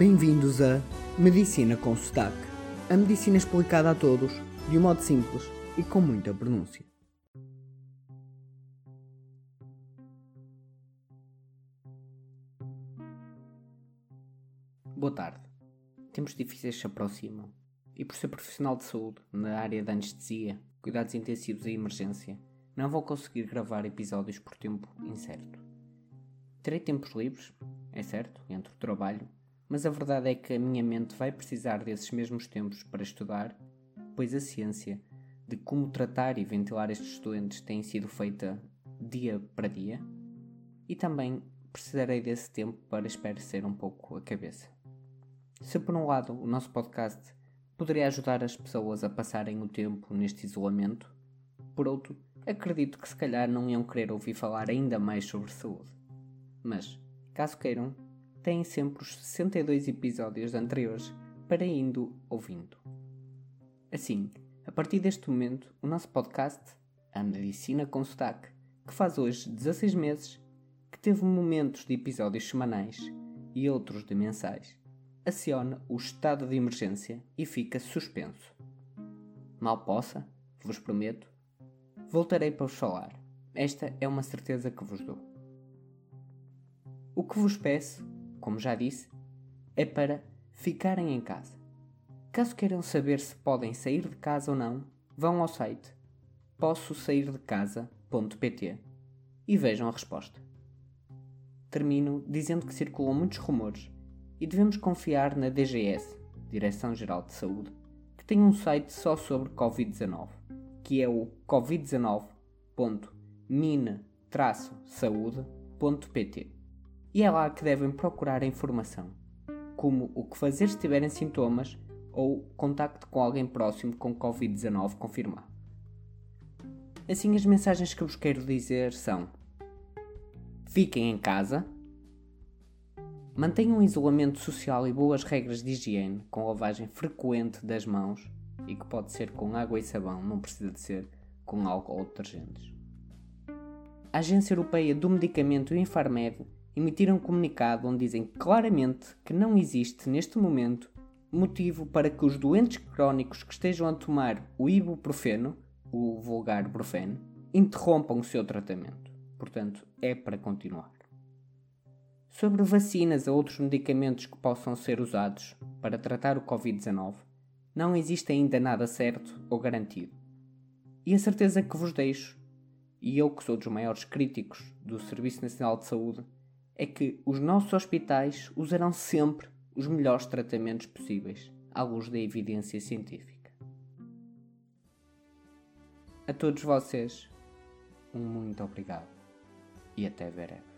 Bem-vindos a Medicina com Sotaque. A medicina explicada a todos, de um modo simples e com muita pronúncia. Boa tarde. Tempos difíceis se aproximam e, por ser profissional de saúde na área da anestesia, cuidados intensivos e emergência, não vou conseguir gravar episódios por tempo incerto. Terei tempos livres, é certo, entre o trabalho mas a verdade é que a minha mente vai precisar desses mesmos tempos para estudar, pois a ciência de como tratar e ventilar estes doentes tem sido feita dia para dia, e também precisarei desse tempo para espairecer um pouco a cabeça. Se por um lado o nosso podcast poderia ajudar as pessoas a passarem o tempo neste isolamento, por outro, acredito que se calhar não iam querer ouvir falar ainda mais sobre saúde. Mas, caso queiram, têm sempre os 62 episódios anteriores para indo ouvindo. Assim, a partir deste momento, o nosso podcast, A Medicina com Sotaque, que faz hoje 16 meses, que teve momentos de episódios semanais e outros de mensais, aciona o estado de emergência e fica suspenso. Mal possa, vos prometo, voltarei para vos falar. Esta é uma certeza que vos dou. O que vos peço como já disse, é para ficarem em casa. Caso queiram saber se podem sair de casa ou não, vão ao site posso sair de casa.pt e vejam a resposta. Termino dizendo que circulam muitos rumores e devemos confiar na DGS, Direção-Geral de Saúde, que tem um site só sobre Covid-19, que é o covid19.mine-saúde.pt e é lá que devem procurar a informação, como o que fazer se tiverem sintomas ou contacto com alguém próximo com Covid-19 confirmado. Assim, as mensagens que vos quero dizer são: fiquem em casa, mantenham um isolamento social e boas regras de higiene, com lavagem frequente das mãos e que pode ser com água e sabão, não precisa de ser com álcool ou detergentes. A Agência Europeia do Medicamento e Infarmed emitiram um comunicado onde dizem claramente que não existe neste momento motivo para que os doentes crónicos que estejam a tomar o ibuprofeno, o vulgar brufeno, interrompam o seu tratamento. Portanto, é para continuar. Sobre vacinas ou outros medicamentos que possam ser usados para tratar o Covid-19, não existe ainda nada certo ou garantido. E a certeza que vos deixo, e eu que sou dos maiores críticos do Serviço Nacional de Saúde, é que os nossos hospitais usarão sempre os melhores tratamentos possíveis, à luz da evidência científica. A todos vocês, um muito obrigado e até breve.